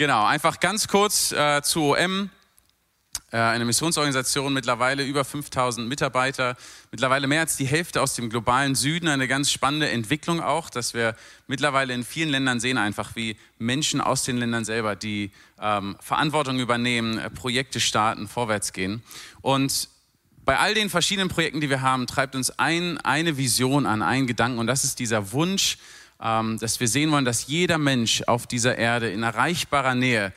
Genau, einfach ganz kurz äh, zu OM. Äh, eine Missionsorganisation, mittlerweile über 5000 Mitarbeiter, mittlerweile mehr als die Hälfte aus dem globalen Süden. Eine ganz spannende Entwicklung auch, dass wir mittlerweile in vielen Ländern sehen, einfach wie Menschen aus den Ländern selber, die ähm, Verantwortung übernehmen, äh, Projekte starten, vorwärts gehen. Und bei all den verschiedenen Projekten, die wir haben, treibt uns ein, eine Vision an, einen Gedanken. Und das ist dieser Wunsch, dass wir sehen wollen, dass jeder Mensch auf dieser Erde in erreichbarer Nähe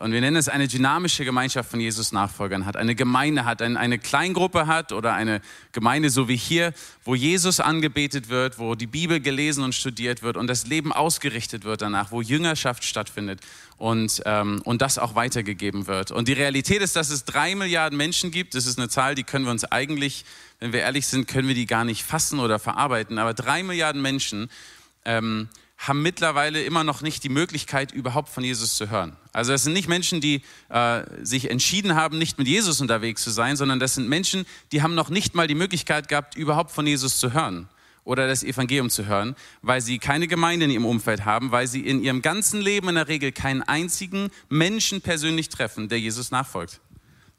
und wir nennen es eine dynamische Gemeinschaft von Jesus Nachfolgern hat, eine Gemeinde hat, eine Kleingruppe hat oder eine Gemeinde so wie hier, wo Jesus angebetet wird, wo die Bibel gelesen und studiert wird und das Leben ausgerichtet wird danach, wo Jüngerschaft stattfindet und, ähm, und das auch weitergegeben wird. Und die Realität ist, dass es drei Milliarden Menschen gibt. Das ist eine Zahl, die können wir uns eigentlich, wenn wir ehrlich sind, können wir die gar nicht fassen oder verarbeiten. Aber drei Milliarden Menschen ähm, haben mittlerweile immer noch nicht die Möglichkeit, überhaupt von Jesus zu hören. Also das sind nicht Menschen, die äh, sich entschieden haben, nicht mit Jesus unterwegs zu sein, sondern das sind Menschen, die haben noch nicht mal die Möglichkeit gehabt, überhaupt von Jesus zu hören oder das Evangelium zu hören, weil sie keine Gemeinde in ihrem Umfeld haben, weil sie in ihrem ganzen Leben in der Regel keinen einzigen Menschen persönlich treffen, der Jesus nachfolgt.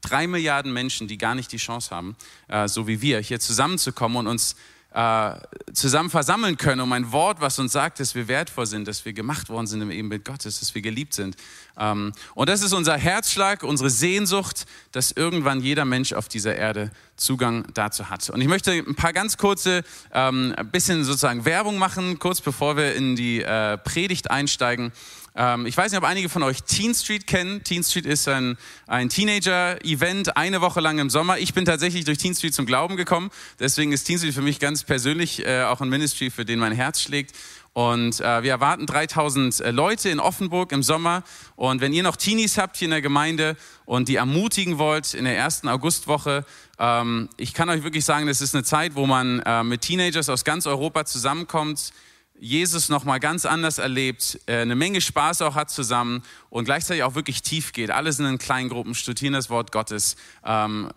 Drei Milliarden Menschen, die gar nicht die Chance haben, äh, so wie wir, hier zusammenzukommen und uns äh, zusammen versammeln können, um ein Wort, was uns sagt, dass wir wertvoll sind, dass wir gemacht worden sind im Ebenbild Gottes, dass wir geliebt sind. Ähm, und das ist unser Herzschlag, unsere Sehnsucht, dass irgendwann jeder Mensch auf dieser Erde Zugang dazu hat. Und ich möchte ein paar ganz kurze, ähm, ein bisschen sozusagen Werbung machen, kurz bevor wir in die äh, Predigt einsteigen. Ähm, ich weiß nicht, ob einige von euch Teen Street kennen. Teen Street ist ein, ein Teenager-Event, eine Woche lang im Sommer. Ich bin tatsächlich durch Teen Street zum Glauben gekommen. Deswegen ist Teen Street für mich ganz persönlich äh, auch ein Ministry, für den mein Herz schlägt. Und äh, wir erwarten 3000 äh, Leute in Offenburg im Sommer. Und wenn ihr noch Teenies habt hier in der Gemeinde und die ermutigen wollt in der ersten Augustwoche, ähm, ich kann euch wirklich sagen, das ist eine Zeit, wo man äh, mit Teenagers aus ganz Europa zusammenkommt Jesus nochmal ganz anders erlebt, äh, eine Menge Spaß auch hat zusammen und gleichzeitig auch wirklich tief geht. Alle sind in kleinen Gruppen, studieren das Wort Gottes, ähm,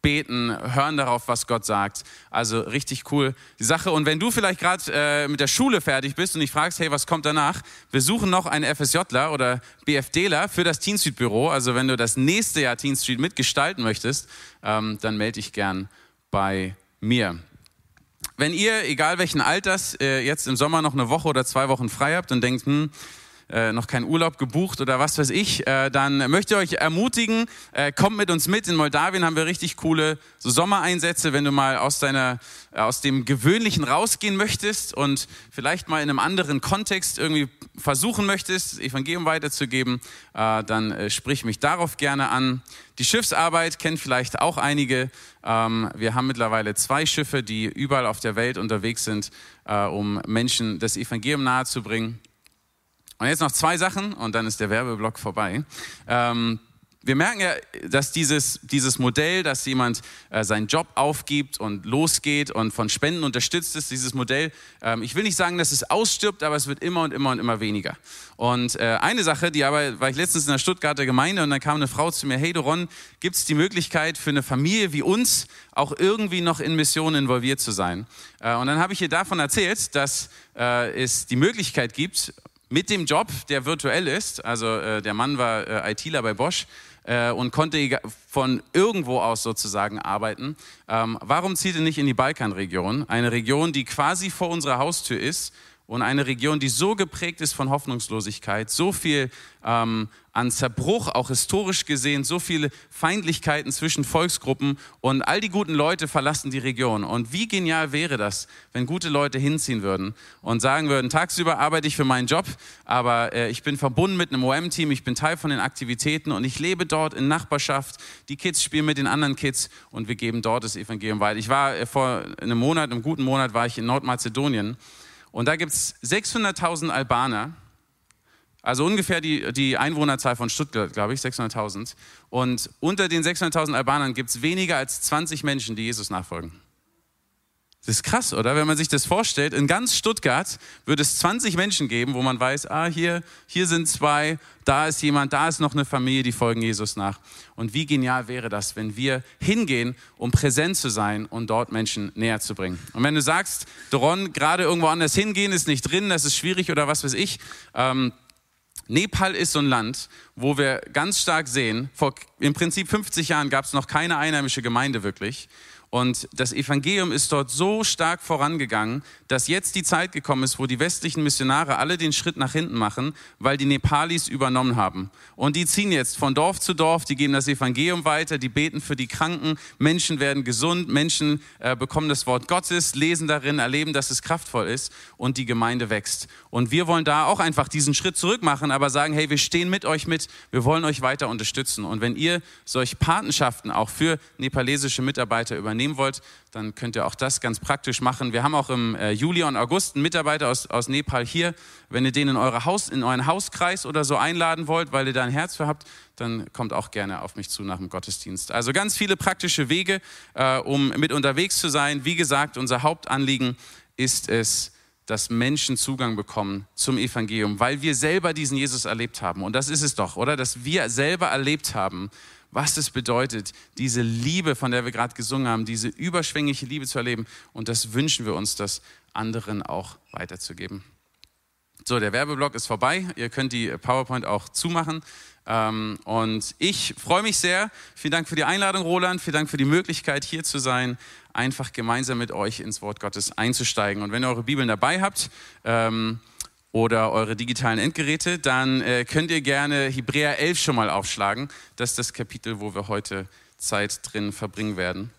beten, hören darauf, was Gott sagt. Also richtig cool die Sache. Und wenn du vielleicht gerade äh, mit der Schule fertig bist und dich fragst, hey, was kommt danach? Wir suchen noch einen FSJler oder BFDler für das Teen Street Büro. Also wenn du das nächste Jahr Teen Street mitgestalten möchtest, ähm, dann melde dich gern bei mir. Wenn ihr, egal welchen Alters, äh, jetzt im Sommer noch eine Woche oder zwei Wochen frei habt und denkt, hm, äh, noch keinen Urlaub gebucht oder was weiß ich, äh, dann möchte ich euch ermutigen, äh, kommt mit uns mit. In Moldawien haben wir richtig coole so Sommereinsätze, wenn du mal aus deiner, äh, aus dem Gewöhnlichen rausgehen möchtest und vielleicht mal in einem anderen Kontext irgendwie versuchen möchtest, Evangelium weiterzugeben, äh, dann sprich mich darauf gerne an. Die Schiffsarbeit kennt vielleicht auch einige. Ähm, wir haben mittlerweile zwei Schiffe, die überall auf der Welt unterwegs sind, um Menschen das Evangelium nahezubringen. Und jetzt noch zwei Sachen und dann ist der Werbeblock vorbei. Ähm, wir merken ja, dass dieses, dieses Modell, dass jemand äh, seinen Job aufgibt und losgeht und von Spenden unterstützt ist, dieses Modell, ähm, ich will nicht sagen, dass es ausstirbt, aber es wird immer und immer und immer weniger. Und äh, eine Sache, die aber, war ich letztens in der Stuttgarter Gemeinde und dann kam eine Frau zu mir, hey Doron, gibt es die Möglichkeit für eine Familie wie uns auch irgendwie noch in Missionen involviert zu sein? Äh, und dann habe ich ihr davon erzählt, dass äh, es die Möglichkeit gibt, mit dem Job, der virtuell ist, also äh, der Mann war äh, ITler bei Bosch äh, und konnte von irgendwo aus sozusagen arbeiten. Ähm, warum zieht er nicht in die Balkanregion? Eine Region, die quasi vor unserer Haustür ist und eine Region, die so geprägt ist von Hoffnungslosigkeit, so viel ähm, an Zerbruch, auch historisch gesehen, so viele Feindlichkeiten zwischen Volksgruppen und all die guten Leute verlassen die Region. Und wie genial wäre das, wenn gute Leute hinziehen würden und sagen würden, tagsüber arbeite ich für meinen Job, aber äh, ich bin verbunden mit einem OM-Team, ich bin Teil von den Aktivitäten und ich lebe dort in Nachbarschaft. Die Kids spielen mit den anderen Kids und wir geben dort das Evangelium weiter. Ich war äh, vor einem Monat, einem guten Monat, war ich in Nordmazedonien und da gibt es 600.000 Albaner, also ungefähr die, die Einwohnerzahl von Stuttgart, glaube ich, 600.000. Und unter den 600.000 Albanern gibt es weniger als 20 Menschen, die Jesus nachfolgen. Das ist krass, oder? Wenn man sich das vorstellt, in ganz Stuttgart würde es 20 Menschen geben, wo man weiß, ah, hier, hier sind zwei, da ist jemand, da ist noch eine Familie, die folgen Jesus nach. Und wie genial wäre das, wenn wir hingehen, um präsent zu sein und dort Menschen näher zu bringen. Und wenn du sagst, Doron, gerade irgendwo anders hingehen ist nicht drin, das ist schwierig oder was weiß ich, ähm, Nepal ist so ein Land, wo wir ganz stark sehen, vor im Prinzip 50 Jahren gab es noch keine einheimische Gemeinde wirklich. Und das Evangelium ist dort so stark vorangegangen, dass jetzt die Zeit gekommen ist, wo die westlichen Missionare alle den Schritt nach hinten machen, weil die Nepalis übernommen haben. Und die ziehen jetzt von Dorf zu Dorf, die geben das Evangelium weiter, die beten für die Kranken, Menschen werden gesund, Menschen äh, bekommen das Wort Gottes, lesen darin, erleben, dass es kraftvoll ist und die Gemeinde wächst. Und wir wollen da auch einfach diesen Schritt zurück machen, aber sagen, hey, wir stehen mit euch mit, wir wollen euch weiter unterstützen. Und wenn ihr solche Patenschaften auch für nepalesische Mitarbeiter übernehmt, übernehmen wollt, dann könnt ihr auch das ganz praktisch machen. Wir haben auch im äh, Juli und August einen Mitarbeiter aus, aus Nepal hier. Wenn ihr den in, eure Haus, in euren Hauskreis oder so einladen wollt, weil ihr da ein Herz für habt, dann kommt auch gerne auf mich zu nach dem Gottesdienst. Also ganz viele praktische Wege, äh, um mit unterwegs zu sein. Wie gesagt, unser Hauptanliegen ist es, dass Menschen Zugang bekommen zum Evangelium, weil wir selber diesen Jesus erlebt haben. Und das ist es doch, oder? Dass wir selber erlebt haben, was es bedeutet, diese Liebe, von der wir gerade gesungen haben, diese überschwängliche Liebe zu erleben. Und das wünschen wir uns, das anderen auch weiterzugeben. So, der Werbeblock ist vorbei. Ihr könnt die PowerPoint auch zumachen. Ähm, und ich freue mich sehr. Vielen Dank für die Einladung, Roland. Vielen Dank für die Möglichkeit, hier zu sein, einfach gemeinsam mit euch ins Wort Gottes einzusteigen. Und wenn ihr eure Bibeln dabei habt, ähm, oder eure digitalen Endgeräte, dann äh, könnt ihr gerne Hebräer 11 schon mal aufschlagen. Das ist das Kapitel, wo wir heute Zeit drin verbringen werden.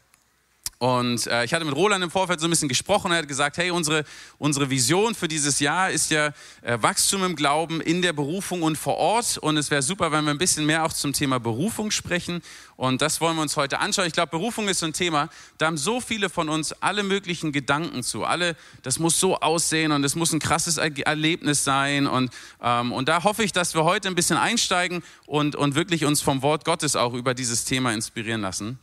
Und äh, ich hatte mit Roland im Vorfeld so ein bisschen gesprochen. Er hat gesagt, hey, unsere, unsere Vision für dieses Jahr ist ja äh, Wachstum im Glauben in der Berufung und vor Ort. Und es wäre super, wenn wir ein bisschen mehr auch zum Thema Berufung sprechen. Und das wollen wir uns heute anschauen. Ich glaube, Berufung ist so ein Thema, da haben so viele von uns alle möglichen Gedanken zu. Alle, das muss so aussehen und es muss ein krasses Erlebnis sein. Und, ähm, und da hoffe ich, dass wir heute ein bisschen einsteigen und, und wirklich uns vom Wort Gottes auch über dieses Thema inspirieren lassen.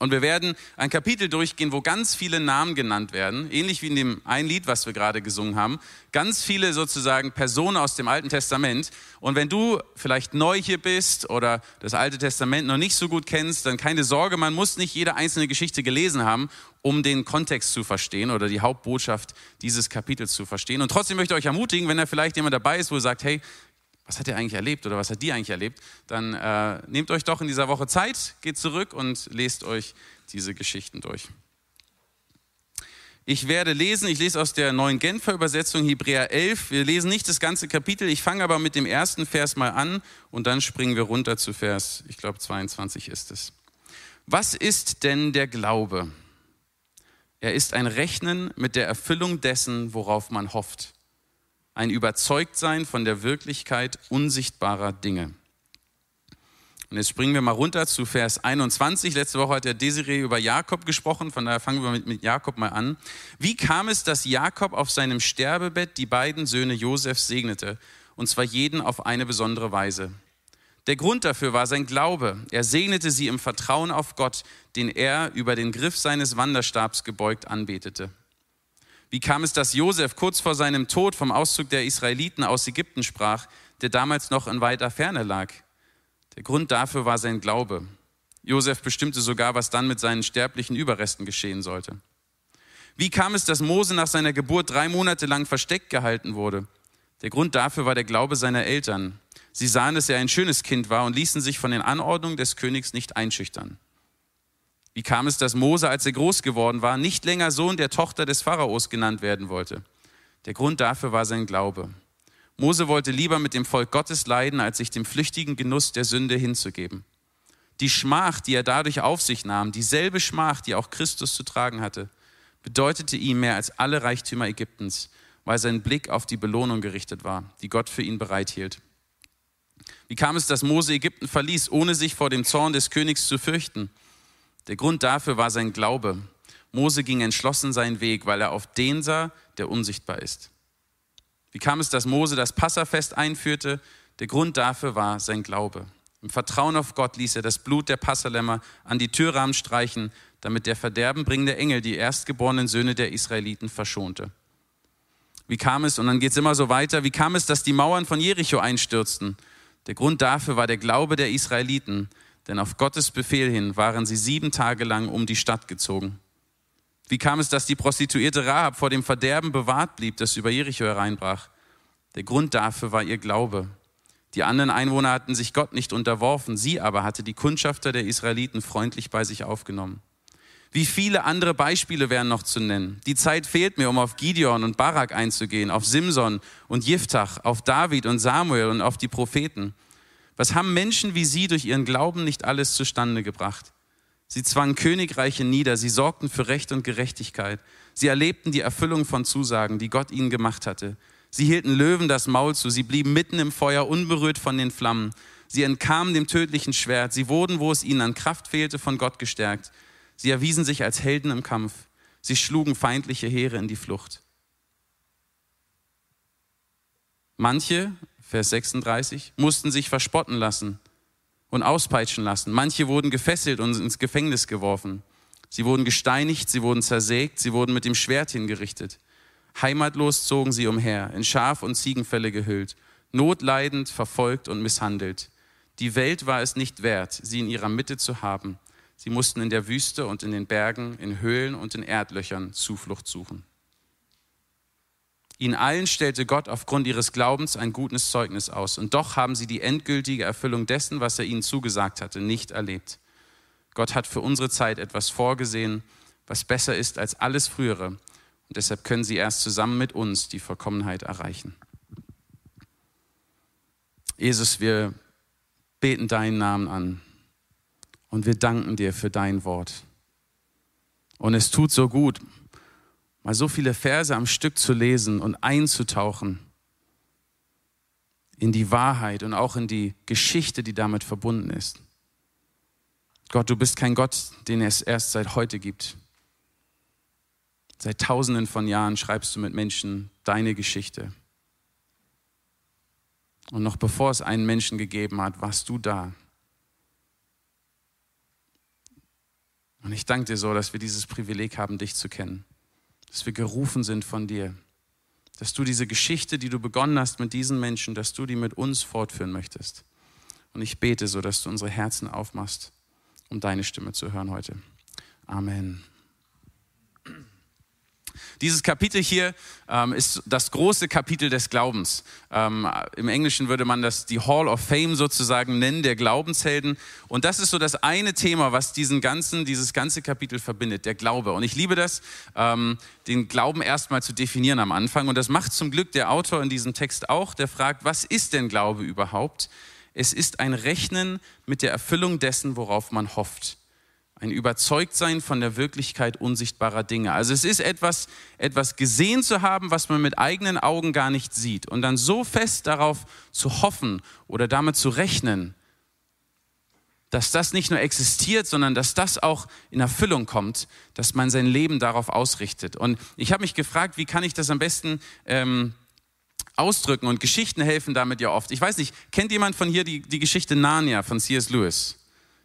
Und wir werden ein Kapitel durchgehen, wo ganz viele Namen genannt werden, ähnlich wie in dem ein Lied, was wir gerade gesungen haben. Ganz viele sozusagen Personen aus dem Alten Testament. Und wenn du vielleicht neu hier bist oder das Alte Testament noch nicht so gut kennst, dann keine Sorge, man muss nicht jede einzelne Geschichte gelesen haben, um den Kontext zu verstehen oder die Hauptbotschaft dieses Kapitels zu verstehen. Und trotzdem möchte ich euch ermutigen, wenn da vielleicht jemand dabei ist, wo ihr sagt, hey, was hat er eigentlich erlebt oder was hat die eigentlich erlebt, dann äh, nehmt euch doch in dieser Woche Zeit, geht zurück und lest euch diese Geschichten durch. Ich werde lesen, ich lese aus der neuen Genfer Übersetzung Hebräer 11. Wir lesen nicht das ganze Kapitel, ich fange aber mit dem ersten Vers mal an und dann springen wir runter zu Vers, ich glaube 22 ist es. Was ist denn der Glaube? Er ist ein Rechnen mit der Erfüllung dessen, worauf man hofft ein Überzeugtsein von der Wirklichkeit unsichtbarer Dinge. Und jetzt springen wir mal runter zu Vers 21. Letzte Woche hat der Desiree über Jakob gesprochen, von daher fangen wir mit, mit Jakob mal an. Wie kam es, dass Jakob auf seinem Sterbebett die beiden Söhne Josefs segnete, und zwar jeden auf eine besondere Weise? Der Grund dafür war sein Glaube. Er segnete sie im Vertrauen auf Gott, den er über den Griff seines Wanderstabs gebeugt anbetete. Wie kam es, dass Josef kurz vor seinem Tod vom Auszug der Israeliten aus Ägypten sprach, der damals noch in weiter Ferne lag? Der Grund dafür war sein Glaube. Josef bestimmte sogar, was dann mit seinen sterblichen Überresten geschehen sollte. Wie kam es, dass Mose nach seiner Geburt drei Monate lang versteckt gehalten wurde? Der Grund dafür war der Glaube seiner Eltern. Sie sahen, dass er ein schönes Kind war und ließen sich von den Anordnungen des Königs nicht einschüchtern. Wie kam es, dass Mose, als er groß geworden war, nicht länger Sohn der Tochter des Pharaos genannt werden wollte? Der Grund dafür war sein Glaube. Mose wollte lieber mit dem Volk Gottes leiden, als sich dem flüchtigen Genuss der Sünde hinzugeben. Die Schmach, die er dadurch auf sich nahm, dieselbe Schmach, die auch Christus zu tragen hatte, bedeutete ihm mehr als alle Reichtümer Ägyptens, weil sein Blick auf die Belohnung gerichtet war, die Gott für ihn bereithielt. Wie kam es, dass Mose Ägypten verließ, ohne sich vor dem Zorn des Königs zu fürchten? Der Grund dafür war sein Glaube. Mose ging entschlossen seinen Weg, weil er auf den sah, der unsichtbar ist. Wie kam es, dass Mose das Passafest einführte? Der Grund dafür war sein Glaube. Im Vertrauen auf Gott ließ er das Blut der Passalämmer an die Türrahmen streichen, damit der verderbenbringende Engel die erstgeborenen Söhne der Israeliten verschonte. Wie kam es, und dann geht es immer so weiter, wie kam es, dass die Mauern von Jericho einstürzten? Der Grund dafür war der Glaube der Israeliten, denn auf Gottes Befehl hin waren sie sieben Tage lang um die Stadt gezogen. Wie kam es, dass die Prostituierte Rahab vor dem Verderben bewahrt blieb, das über Jericho hereinbrach? Der Grund dafür war ihr Glaube. Die anderen Einwohner hatten sich Gott nicht unterworfen, sie aber hatte die Kundschafter der Israeliten freundlich bei sich aufgenommen. Wie viele andere Beispiele wären noch zu nennen. Die Zeit fehlt mir, um auf Gideon und Barak einzugehen, auf Simson und Jiftach, auf David und Samuel und auf die Propheten. Was haben Menschen wie sie durch ihren Glauben nicht alles zustande gebracht? Sie zwangen Königreiche nieder, sie sorgten für Recht und Gerechtigkeit. Sie erlebten die Erfüllung von Zusagen, die Gott ihnen gemacht hatte. Sie hielten Löwen das Maul zu, sie blieben mitten im Feuer, unberührt von den Flammen. Sie entkamen dem tödlichen Schwert, sie wurden, wo es ihnen an Kraft fehlte, von Gott gestärkt. Sie erwiesen sich als Helden im Kampf. Sie schlugen feindliche Heere in die Flucht. Manche, Vers 36, mussten sich verspotten lassen und auspeitschen lassen. Manche wurden gefesselt und ins Gefängnis geworfen. Sie wurden gesteinigt, sie wurden zersägt, sie wurden mit dem Schwert hingerichtet. Heimatlos zogen sie umher, in Schaf- und Ziegenfälle gehüllt, notleidend, verfolgt und misshandelt. Die Welt war es nicht wert, sie in ihrer Mitte zu haben. Sie mussten in der Wüste und in den Bergen, in Höhlen und in Erdlöchern Zuflucht suchen. Ihnen allen stellte Gott aufgrund ihres Glaubens ein gutes Zeugnis aus. Und doch haben sie die endgültige Erfüllung dessen, was er ihnen zugesagt hatte, nicht erlebt. Gott hat für unsere Zeit etwas vorgesehen, was besser ist als alles Frühere. Und deshalb können sie erst zusammen mit uns die Vollkommenheit erreichen. Jesus, wir beten deinen Namen an. Und wir danken dir für dein Wort. Und es tut so gut, mal so viele Verse am Stück zu lesen und einzutauchen in die Wahrheit und auch in die Geschichte, die damit verbunden ist. Gott, du bist kein Gott, den es erst seit heute gibt. Seit tausenden von Jahren schreibst du mit Menschen deine Geschichte. Und noch bevor es einen Menschen gegeben hat, warst du da. Und ich danke dir so, dass wir dieses Privileg haben, dich zu kennen. Dass wir gerufen sind von dir. Dass du diese Geschichte, die du begonnen hast mit diesen Menschen, dass du die mit uns fortführen möchtest. Und ich bete so, dass du unsere Herzen aufmachst, um deine Stimme zu hören heute. Amen. Dieses Kapitel hier ähm, ist das große Kapitel des Glaubens. Ähm, Im Englischen würde man das die Hall of Fame sozusagen nennen, der Glaubenshelden. Und das ist so das eine Thema, was diesen ganzen, dieses ganze Kapitel verbindet, der Glaube. Und ich liebe das, ähm, den Glauben erstmal zu definieren am Anfang. Und das macht zum Glück der Autor in diesem Text auch, der fragt, was ist denn Glaube überhaupt? Es ist ein Rechnen mit der Erfüllung dessen, worauf man hofft ein Überzeugtsein von der Wirklichkeit unsichtbarer Dinge. Also es ist etwas, etwas gesehen zu haben, was man mit eigenen Augen gar nicht sieht und dann so fest darauf zu hoffen oder damit zu rechnen, dass das nicht nur existiert, sondern dass das auch in Erfüllung kommt, dass man sein Leben darauf ausrichtet. Und ich habe mich gefragt, wie kann ich das am besten ähm, ausdrücken? Und Geschichten helfen damit ja oft. Ich weiß nicht, kennt jemand von hier die, die Geschichte Narnia von C.S. Lewis?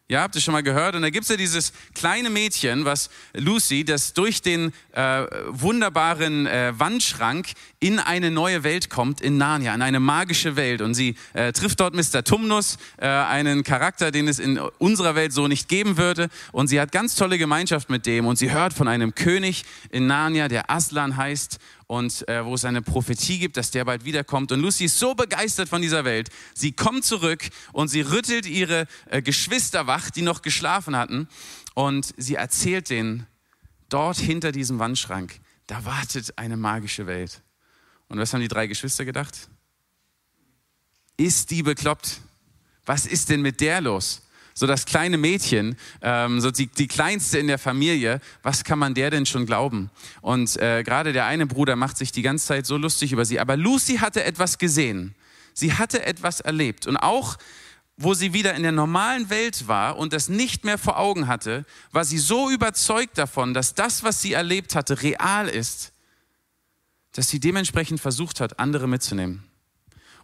Ja, habt ihr schon mal gehört? Und da gibt's ja dieses kleine Mädchen, was Lucy, das durch den äh, wunderbaren äh, Wandschrank in eine neue Welt kommt, in Narnia, in eine magische Welt. Und sie äh, trifft dort Mr. Tumnus, äh, einen Charakter, den es in unserer Welt so nicht geben würde. Und sie hat ganz tolle Gemeinschaft mit dem. Und sie hört von einem König in Narnia, der Aslan heißt und äh, wo es eine Prophetie gibt, dass der bald wiederkommt. Und Lucy ist so begeistert von dieser Welt. Sie kommt zurück und sie rüttelt ihre äh, Geschwister wach, die noch geschlafen hatten. Und sie erzählt denen, dort hinter diesem Wandschrank, da wartet eine magische Welt. Und was haben die drei Geschwister gedacht? Ist die bekloppt? Was ist denn mit der los? So das kleine Mädchen, ähm, so die, die kleinste in der Familie, was kann man der denn schon glauben? Und äh, gerade der eine Bruder macht sich die ganze Zeit so lustig über sie. Aber Lucy hatte etwas gesehen. Sie hatte etwas erlebt. Und auch wo sie wieder in der normalen Welt war und das nicht mehr vor Augen hatte, war sie so überzeugt davon, dass das, was sie erlebt hatte, real ist, dass sie dementsprechend versucht hat, andere mitzunehmen.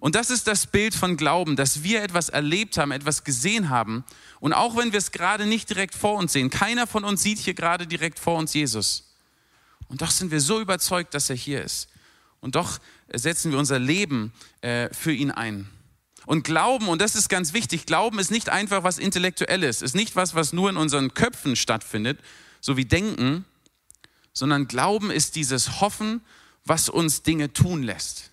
Und das ist das Bild von Glauben, dass wir etwas erlebt haben, etwas gesehen haben. Und auch wenn wir es gerade nicht direkt vor uns sehen, keiner von uns sieht hier gerade direkt vor uns Jesus. Und doch sind wir so überzeugt, dass er hier ist. Und doch setzen wir unser Leben äh, für ihn ein. Und Glauben, und das ist ganz wichtig, Glauben ist nicht einfach was Intellektuelles, ist nicht was, was nur in unseren Köpfen stattfindet, so wie Denken, sondern Glauben ist dieses Hoffen, was uns Dinge tun lässt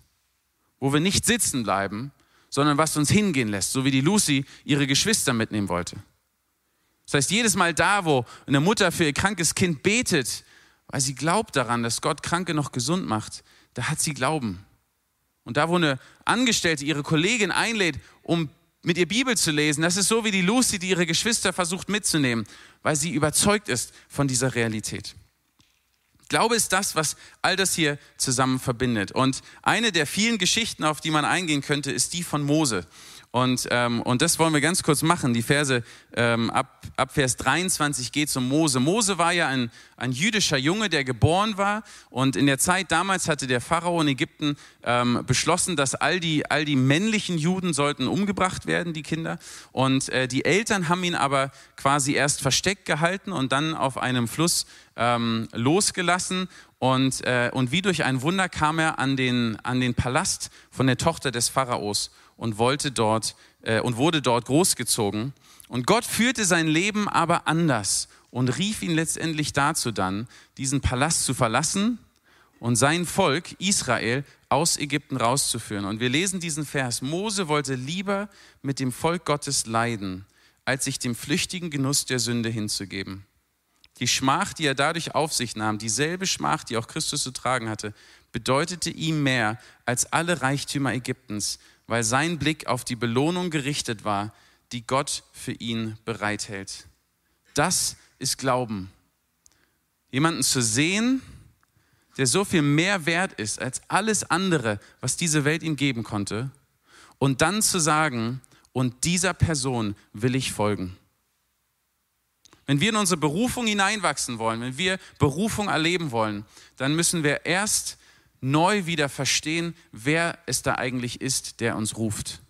wo wir nicht sitzen bleiben, sondern was uns hingehen lässt, so wie die Lucy ihre Geschwister mitnehmen wollte. Das heißt, jedes Mal da, wo eine Mutter für ihr krankes Kind betet, weil sie glaubt daran, dass Gott Kranke noch gesund macht, da hat sie Glauben. Und da, wo eine Angestellte ihre Kollegin einlädt, um mit ihr Bibel zu lesen, das ist so wie die Lucy, die ihre Geschwister versucht mitzunehmen, weil sie überzeugt ist von dieser Realität. Glaube ist das, was all das hier zusammen verbindet. Und eine der vielen Geschichten, auf die man eingehen könnte, ist die von Mose. Und, ähm, und das wollen wir ganz kurz machen. Die Verse ähm, ab, ab Vers 23 geht es um Mose. Mose war ja ein, ein jüdischer Junge, der geboren war. Und in der Zeit damals hatte der Pharao in Ägypten ähm, beschlossen, dass all die, all die männlichen Juden sollten umgebracht werden, die Kinder. Und äh, die Eltern haben ihn aber quasi erst versteckt gehalten und dann auf einem Fluss ähm, losgelassen. Und, äh, und wie durch ein Wunder kam er an den, an den Palast von der Tochter des Pharaos und wollte dort äh, und wurde dort großgezogen. Und Gott führte sein Leben aber anders und rief ihn letztendlich dazu dann, diesen Palast zu verlassen und sein Volk Israel aus Ägypten rauszuführen. Und wir lesen diesen Vers. Mose wollte lieber mit dem Volk Gottes leiden, als sich dem flüchtigen Genuss der Sünde hinzugeben. Die Schmach, die er dadurch auf sich nahm, dieselbe Schmach, die auch Christus zu tragen hatte, bedeutete ihm mehr als alle Reichtümer Ägyptens, weil sein Blick auf die Belohnung gerichtet war, die Gott für ihn bereithält. Das ist Glauben. Jemanden zu sehen, der so viel mehr wert ist als alles andere, was diese Welt ihm geben konnte, und dann zu sagen, und dieser Person will ich folgen. Wenn wir in unsere Berufung hineinwachsen wollen, wenn wir Berufung erleben wollen, dann müssen wir erst neu wieder verstehen, wer es da eigentlich ist, der uns ruft.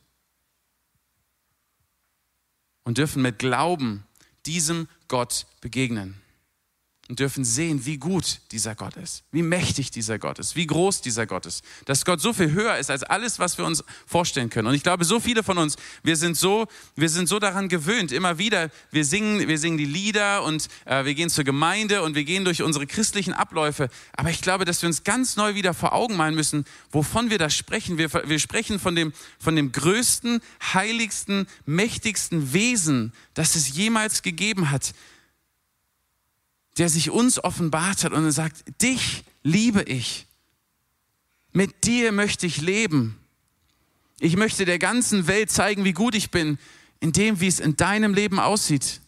Und dürfen mit Glauben diesem Gott begegnen und dürfen sehen, wie gut dieser Gott ist, wie mächtig dieser Gott ist, wie groß dieser Gott ist, dass Gott so viel höher ist als alles, was wir uns vorstellen können. Und ich glaube, so viele von uns, wir sind so, wir sind so daran gewöhnt, immer wieder, wir singen, wir singen die Lieder und äh, wir gehen zur Gemeinde und wir gehen durch unsere christlichen Abläufe. Aber ich glaube, dass wir uns ganz neu wieder vor Augen malen müssen, wovon wir da sprechen. Wir, wir sprechen von dem, von dem größten, heiligsten, mächtigsten Wesen, das es jemals gegeben hat der sich uns offenbart hat und sagt, dich liebe ich. Mit dir möchte ich leben. Ich möchte der ganzen Welt zeigen, wie gut ich bin, in dem, wie es in deinem Leben aussieht.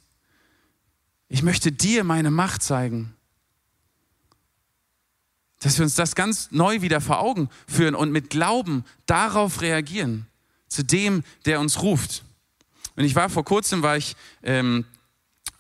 Ich möchte dir meine Macht zeigen. Dass wir uns das ganz neu wieder vor Augen führen und mit Glauben darauf reagieren, zu dem, der uns ruft. Und ich war vor kurzem, war ich ähm,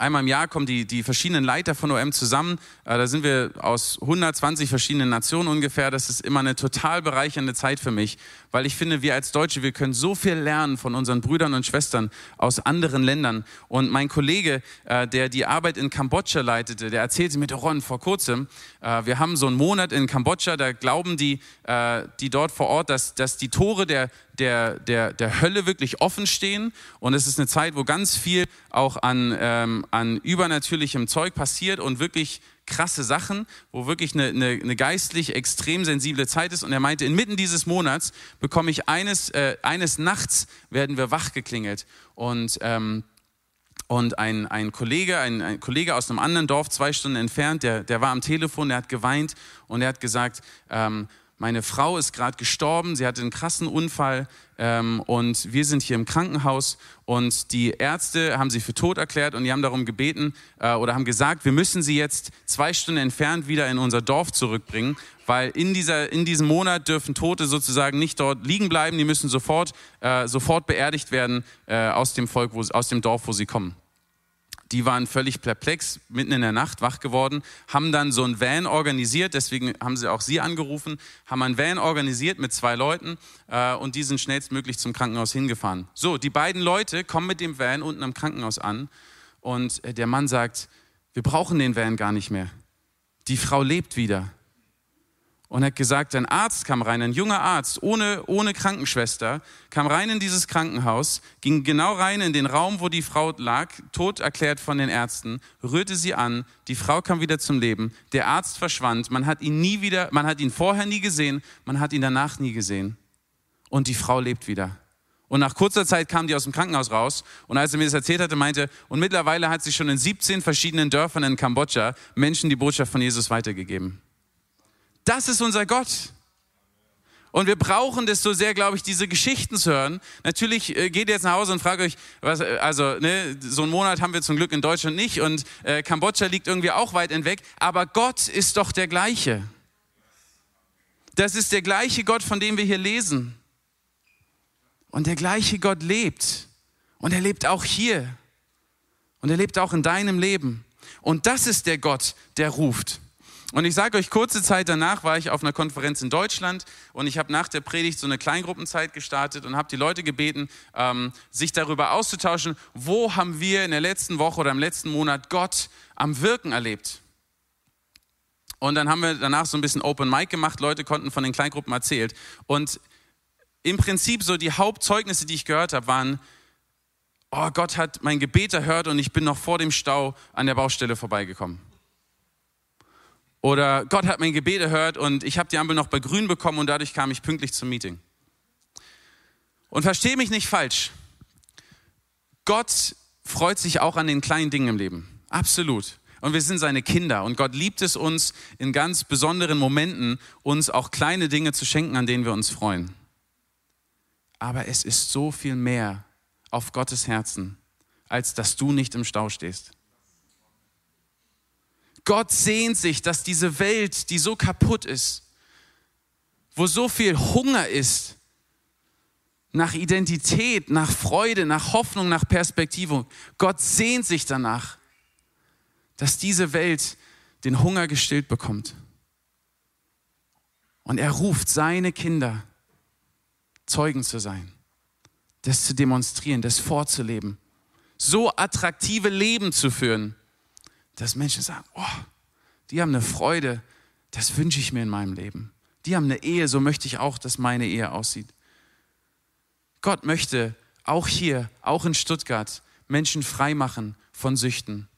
Einmal im Jahr kommen die, die verschiedenen Leiter von OM zusammen. Äh, da sind wir aus 120 verschiedenen Nationen ungefähr. Das ist immer eine total bereichernde Zeit für mich, weil ich finde, wir als Deutsche, wir können so viel lernen von unseren Brüdern und Schwestern aus anderen Ländern. Und mein Kollege, äh, der die Arbeit in Kambodscha leitete, der erzählte mir, Ron, vor kurzem, äh, wir haben so einen Monat in Kambodscha, da glauben die, die dort vor Ort, dass, dass die Tore der, der, der, der Hölle wirklich offen stehen. Und es ist eine Zeit, wo ganz viel auch an, ähm, an übernatürlichem Zeug passiert und wirklich krasse Sachen, wo wirklich eine, eine, eine, geistlich extrem sensible Zeit ist. Und er meinte, inmitten dieses Monats bekomme ich eines, äh, eines Nachts werden wir wachgeklingelt. Und ähm, und ein, ein, Kollege, ein, ein, Kollege aus einem anderen Dorf, zwei Stunden entfernt, der, der war am Telefon, der hat geweint und er hat gesagt, ähm, meine Frau ist gerade gestorben, sie hatte einen krassen Unfall ähm, und wir sind hier im Krankenhaus und die Ärzte haben sie für tot erklärt und die haben darum gebeten äh, oder haben gesagt, wir müssen sie jetzt zwei Stunden entfernt wieder in unser Dorf zurückbringen, weil in, dieser, in diesem Monat dürfen Tote sozusagen nicht dort liegen bleiben, die müssen sofort, äh, sofort beerdigt werden äh, aus dem Volk, wo, aus dem Dorf, wo sie kommen die waren völlig perplex, mitten in der Nacht wach geworden, haben dann so ein Van organisiert, deswegen haben sie auch sie angerufen, haben ein Van organisiert mit zwei Leuten äh, und die sind schnellstmöglich zum Krankenhaus hingefahren. So, die beiden Leute kommen mit dem Van unten am Krankenhaus an und äh, der Mann sagt, wir brauchen den Van gar nicht mehr. Die Frau lebt wieder und hat gesagt, ein Arzt kam rein, ein junger Arzt, ohne, ohne Krankenschwester, kam rein in dieses Krankenhaus, ging genau rein in den Raum, wo die Frau lag, tot erklärt von den Ärzten, rührte sie an, die Frau kam wieder zum Leben, der Arzt verschwand, man hat ihn nie wieder, man hat ihn vorher nie gesehen, man hat ihn danach nie gesehen und die Frau lebt wieder. Und nach kurzer Zeit kam die aus dem Krankenhaus raus und als er mir das erzählt hatte, meinte, und mittlerweile hat sie schon in 17 verschiedenen Dörfern in Kambodscha Menschen die Botschaft von Jesus weitergegeben. Das ist unser Gott. Und wir brauchen das so sehr, glaube ich, diese Geschichten zu hören. Natürlich äh, geht ihr jetzt nach Hause und fragt euch, was, äh, also ne, so einen Monat haben wir zum Glück in Deutschland nicht und äh, Kambodscha liegt irgendwie auch weit entweg, aber Gott ist doch der gleiche. Das ist der gleiche Gott, von dem wir hier lesen. Und der gleiche Gott lebt. Und er lebt auch hier. Und er lebt auch in deinem Leben. Und das ist der Gott, der ruft. Und ich sage euch, kurze Zeit danach war ich auf einer Konferenz in Deutschland und ich habe nach der Predigt so eine Kleingruppenzeit gestartet und habe die Leute gebeten, ähm, sich darüber auszutauschen, wo haben wir in der letzten Woche oder im letzten Monat Gott am Wirken erlebt. Und dann haben wir danach so ein bisschen Open Mic gemacht, Leute konnten von den Kleingruppen erzählt. Und im Prinzip so die Hauptzeugnisse, die ich gehört habe, waren, oh, Gott hat mein Gebet erhört und ich bin noch vor dem Stau an der Baustelle vorbeigekommen. Oder Gott hat mein Gebet erhört und ich habe die Ampel noch bei grün bekommen und dadurch kam ich pünktlich zum Meeting. Und verstehe mich nicht falsch. Gott freut sich auch an den kleinen Dingen im Leben. Absolut. Und wir sind seine Kinder. Und Gott liebt es uns in ganz besonderen Momenten, uns auch kleine Dinge zu schenken, an denen wir uns freuen. Aber es ist so viel mehr auf Gottes Herzen, als dass du nicht im Stau stehst. Gott sehnt sich, dass diese Welt, die so kaputt ist, wo so viel Hunger ist, nach Identität, nach Freude, nach Hoffnung, nach Perspektive. Gott sehnt sich danach, dass diese Welt den Hunger gestillt bekommt. Und er ruft seine Kinder, Zeugen zu sein, das zu demonstrieren, das vorzuleben, so attraktive Leben zu führen, dass Menschen sagen, oh, die haben eine Freude, das wünsche ich mir in meinem Leben. Die haben eine Ehe, so möchte ich auch, dass meine Ehe aussieht. Gott möchte auch hier, auch in Stuttgart, Menschen freimachen von Süchten.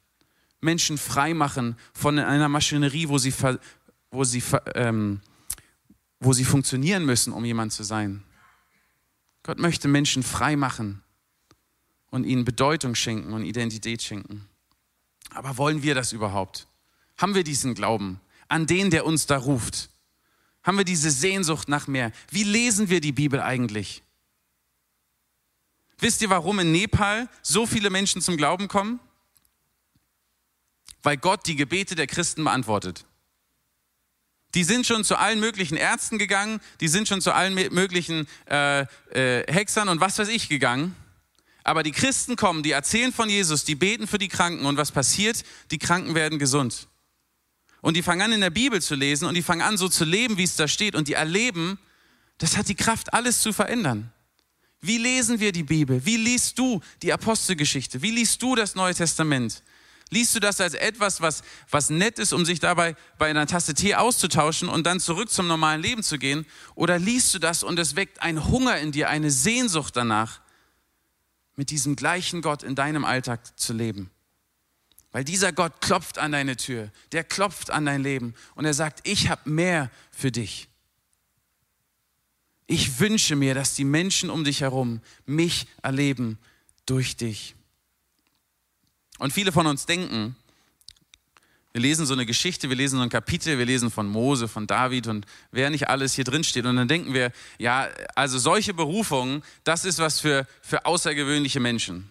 Menschen freimachen von einer Maschinerie, wo sie, wo sie, ähm, wo sie funktionieren müssen, um jemand zu sein. Gott möchte Menschen freimachen und ihnen Bedeutung schenken und Identität schenken. Aber wollen wir das überhaupt? Haben wir diesen Glauben an den, der uns da ruft? Haben wir diese Sehnsucht nach mehr? Wie lesen wir die Bibel eigentlich? Wisst ihr, warum in Nepal so viele Menschen zum Glauben kommen? Weil Gott die Gebete der Christen beantwortet. Die sind schon zu allen möglichen Ärzten gegangen, die sind schon zu allen möglichen äh, äh, Hexern und was weiß ich gegangen aber die Christen kommen, die erzählen von Jesus, die beten für die Kranken und was passiert? Die Kranken werden gesund. Und die fangen an in der Bibel zu lesen und die fangen an so zu leben, wie es da steht und die erleben, das hat die Kraft, alles zu verändern. Wie lesen wir die Bibel? Wie liest du die Apostelgeschichte? Wie liest du das Neue Testament? Liest du das als etwas, was, was nett ist, um sich dabei bei einer Tasse Tee auszutauschen und dann zurück zum normalen Leben zu gehen? Oder liest du das und es weckt einen Hunger in dir, eine Sehnsucht danach, mit diesem gleichen Gott in deinem Alltag zu leben. Weil dieser Gott klopft an deine Tür, der klopft an dein Leben und er sagt, ich habe mehr für dich. Ich wünsche mir, dass die Menschen um dich herum mich erleben durch dich. Und viele von uns denken, wir lesen so eine Geschichte, wir lesen so ein Kapitel, wir lesen von Mose, von David und wer nicht alles hier drin steht. Und dann denken wir, ja, also solche Berufungen, das ist was für, für außergewöhnliche Menschen.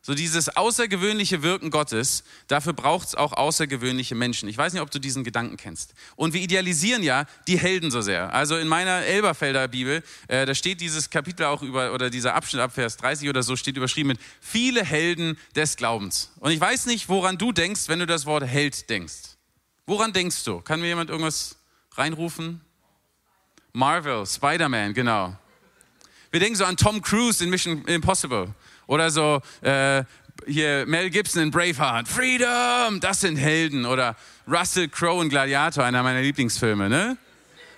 So dieses außergewöhnliche Wirken Gottes, dafür braucht es auch außergewöhnliche Menschen. Ich weiß nicht, ob du diesen Gedanken kennst. Und wir idealisieren ja die Helden so sehr. Also in meiner Elberfelder Bibel, äh, da steht dieses Kapitel auch über, oder dieser Abschnitt ab Vers 30 oder so, steht überschrieben mit viele Helden des Glaubens. Und ich weiß nicht, woran du denkst, wenn du das Wort Held denkst. Woran denkst du? Kann mir jemand irgendwas reinrufen? Marvel, Spider-Man, genau. Wir denken so an Tom Cruise in Mission Impossible. Oder so äh, hier Mel Gibson in Braveheart. Freedom, das sind Helden. Oder Russell Crowe in Gladiator, einer meiner Lieblingsfilme. Ne?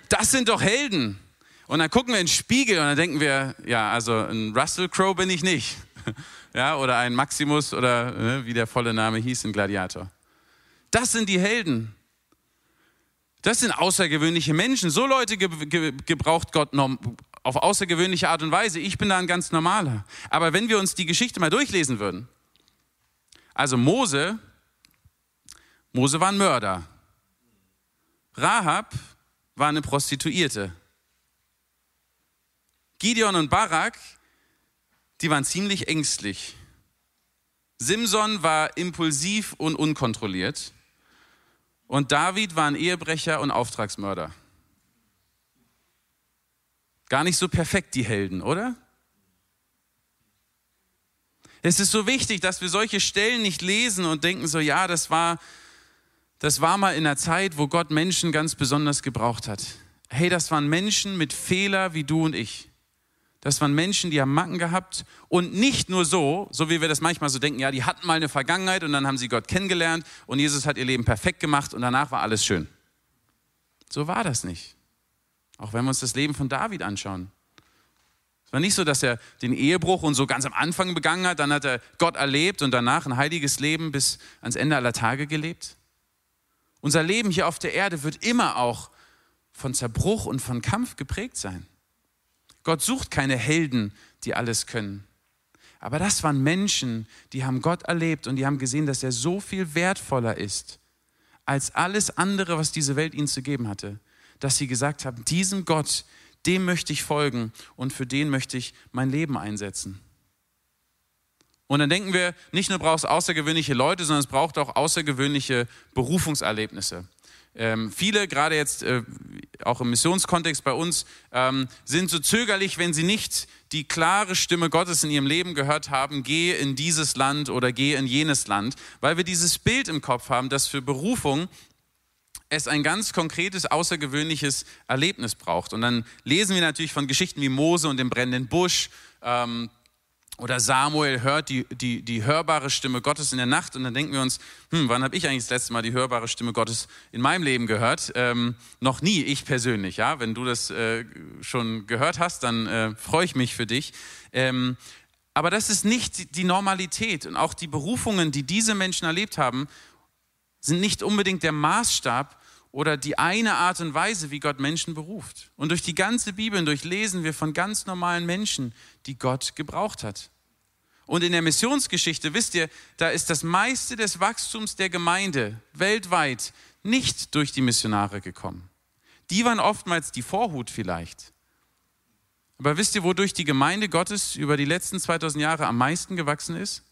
Das sind doch Helden. Und dann gucken wir in den Spiegel und dann denken wir, ja, also ein Russell Crowe bin ich nicht. ja, oder ein Maximus oder ne, wie der volle Name hieß in Gladiator. Das sind die Helden. Das sind außergewöhnliche Menschen. So Leute gebraucht Gott auf außergewöhnliche Art und Weise. Ich bin da ein ganz normaler. Aber wenn wir uns die Geschichte mal durchlesen würden, also Mose, Mose war ein Mörder. Rahab war eine Prostituierte. Gideon und Barak, die waren ziemlich ängstlich. Simson war impulsiv und unkontrolliert. Und David war ein Ehebrecher und Auftragsmörder. Gar nicht so perfekt, die Helden, oder? Es ist so wichtig, dass wir solche Stellen nicht lesen und denken so, ja, das war, das war mal in einer Zeit, wo Gott Menschen ganz besonders gebraucht hat. Hey, das waren Menschen mit Fehler wie du und ich. Das waren Menschen, die haben Macken gehabt und nicht nur so, so wie wir das manchmal so denken, ja, die hatten mal eine Vergangenheit und dann haben sie Gott kennengelernt und Jesus hat ihr Leben perfekt gemacht und danach war alles schön. So war das nicht. Auch wenn wir uns das Leben von David anschauen. Es war nicht so, dass er den Ehebruch und so ganz am Anfang begangen hat, dann hat er Gott erlebt und danach ein heiliges Leben bis ans Ende aller Tage gelebt. Unser Leben hier auf der Erde wird immer auch von Zerbruch und von Kampf geprägt sein. Gott sucht keine Helden, die alles können. Aber das waren Menschen, die haben Gott erlebt und die haben gesehen, dass er so viel wertvoller ist als alles andere, was diese Welt ihnen zu geben hatte dass sie gesagt haben, diesem Gott, dem möchte ich folgen und für den möchte ich mein Leben einsetzen. Und dann denken wir, nicht nur braucht es außergewöhnliche Leute, sondern es braucht auch außergewöhnliche Berufungserlebnisse. Ähm, viele, gerade jetzt äh, auch im Missionskontext bei uns, ähm, sind so zögerlich, wenn sie nicht die klare Stimme Gottes in ihrem Leben gehört haben, gehe in dieses Land oder gehe in jenes Land, weil wir dieses Bild im Kopf haben, dass für Berufung es ein ganz konkretes, außergewöhnliches Erlebnis braucht. Und dann lesen wir natürlich von Geschichten wie Mose und dem brennenden Busch. Ähm, oder Samuel hört die, die, die hörbare Stimme Gottes in der Nacht und dann denken wir uns, hm, wann habe ich eigentlich das letzte Mal die hörbare Stimme Gottes in meinem Leben gehört? Ähm, noch nie, ich persönlich. Ja, Wenn du das äh, schon gehört hast, dann äh, freue ich mich für dich. Ähm, aber das ist nicht die Normalität und auch die Berufungen, die diese Menschen erlebt haben, sind nicht unbedingt der Maßstab oder die eine Art und Weise, wie Gott Menschen beruft. Und durch die ganze Bibel durchlesen wir von ganz normalen Menschen, die Gott gebraucht hat. Und in der Missionsgeschichte, wisst ihr, da ist das meiste des Wachstums der Gemeinde weltweit nicht durch die Missionare gekommen. Die waren oftmals die Vorhut vielleicht. Aber wisst ihr, wodurch die Gemeinde Gottes über die letzten 2000 Jahre am meisten gewachsen ist?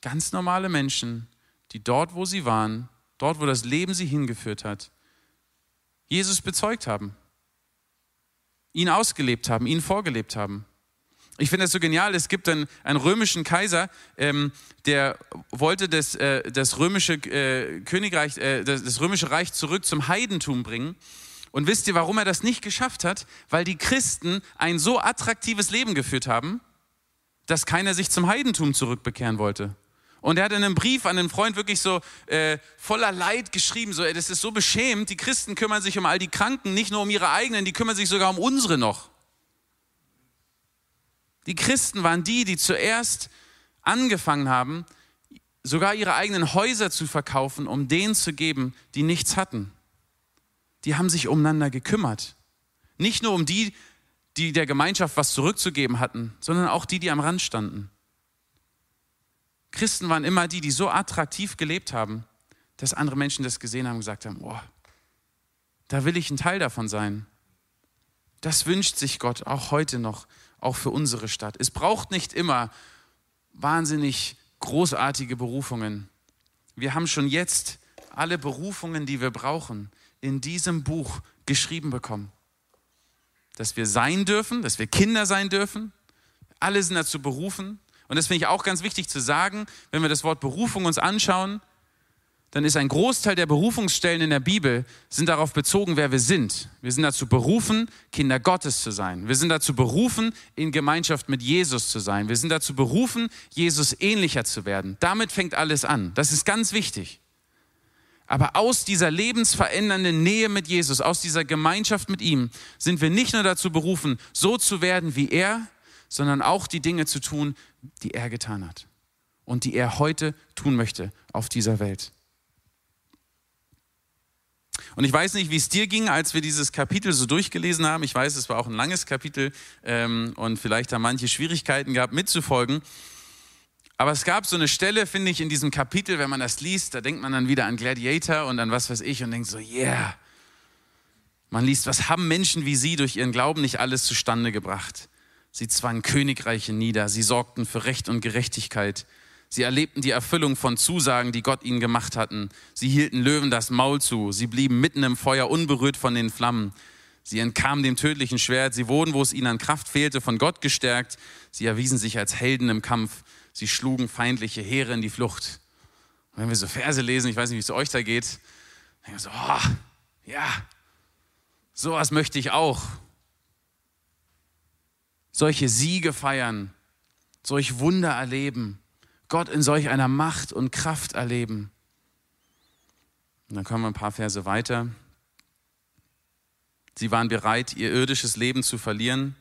Ganz normale Menschen, die dort, wo sie waren, dort, wo das Leben sie hingeführt hat, Jesus bezeugt haben, ihn ausgelebt haben, ihn vorgelebt haben. Ich finde das so genial. Es gibt einen, einen römischen Kaiser, ähm, der wollte das, äh, das römische äh, Königreich, äh, das, das römische Reich zurück zum Heidentum bringen. Und wisst ihr, warum er das nicht geschafft hat? Weil die Christen ein so attraktives Leben geführt haben, dass keiner sich zum Heidentum zurückbekehren wollte. Und er hat in einem Brief an den Freund wirklich so äh, voller Leid geschrieben, so, ey, das ist so beschämend, die Christen kümmern sich um all die Kranken, nicht nur um ihre eigenen, die kümmern sich sogar um unsere noch. Die Christen waren die, die zuerst angefangen haben, sogar ihre eigenen Häuser zu verkaufen, um denen zu geben, die nichts hatten. Die haben sich umeinander gekümmert. Nicht nur um die, die der Gemeinschaft was zurückzugeben hatten, sondern auch die, die am Rand standen. Christen waren immer die, die so attraktiv gelebt haben, dass andere Menschen das gesehen haben und gesagt haben, boah, da will ich ein Teil davon sein. Das wünscht sich Gott auch heute noch, auch für unsere Stadt. Es braucht nicht immer wahnsinnig großartige Berufungen. Wir haben schon jetzt alle Berufungen, die wir brauchen, in diesem Buch geschrieben bekommen. Dass wir sein dürfen, dass wir Kinder sein dürfen. Alle sind dazu berufen. Und das finde ich auch ganz wichtig zu sagen, wenn wir das Wort Berufung uns anschauen, dann ist ein Großteil der Berufungsstellen in der Bibel sind darauf bezogen, wer wir sind. Wir sind dazu berufen, Kinder Gottes zu sein. Wir sind dazu berufen, in Gemeinschaft mit Jesus zu sein. Wir sind dazu berufen, Jesus ähnlicher zu werden. Damit fängt alles an. Das ist ganz wichtig. Aber aus dieser lebensverändernden Nähe mit Jesus, aus dieser Gemeinschaft mit ihm, sind wir nicht nur dazu berufen, so zu werden wie er, sondern auch die Dinge zu tun, die er getan hat und die er heute tun möchte auf dieser Welt. Und ich weiß nicht, wie es dir ging, als wir dieses Kapitel so durchgelesen haben. Ich weiß, es war auch ein langes Kapitel ähm, und vielleicht haben manche Schwierigkeiten gehabt, mitzufolgen. Aber es gab so eine Stelle, finde ich, in diesem Kapitel, wenn man das liest, da denkt man dann wieder an Gladiator und an was weiß ich und denkt so, yeah. Man liest, was haben Menschen wie sie durch ihren Glauben nicht alles zustande gebracht? Sie zwangen Königreiche nieder, sie sorgten für Recht und Gerechtigkeit. Sie erlebten die Erfüllung von Zusagen, die Gott ihnen gemacht hatten. Sie hielten Löwen das Maul zu. Sie blieben mitten im Feuer unberührt von den Flammen. Sie entkamen dem tödlichen Schwert. Sie wurden, wo es ihnen an Kraft fehlte, von Gott gestärkt. Sie erwiesen sich als Helden im Kampf. Sie schlugen feindliche Heere in die Flucht. Und wenn wir so Verse lesen, ich weiß nicht, wie es euch da geht, denken wir so, oh, ja, sowas möchte ich auch. Solche Siege feiern, solch Wunder erleben, Gott in solch einer Macht und Kraft erleben. Und dann kommen wir ein paar Verse weiter. Sie waren bereit, ihr irdisches Leben zu verlieren,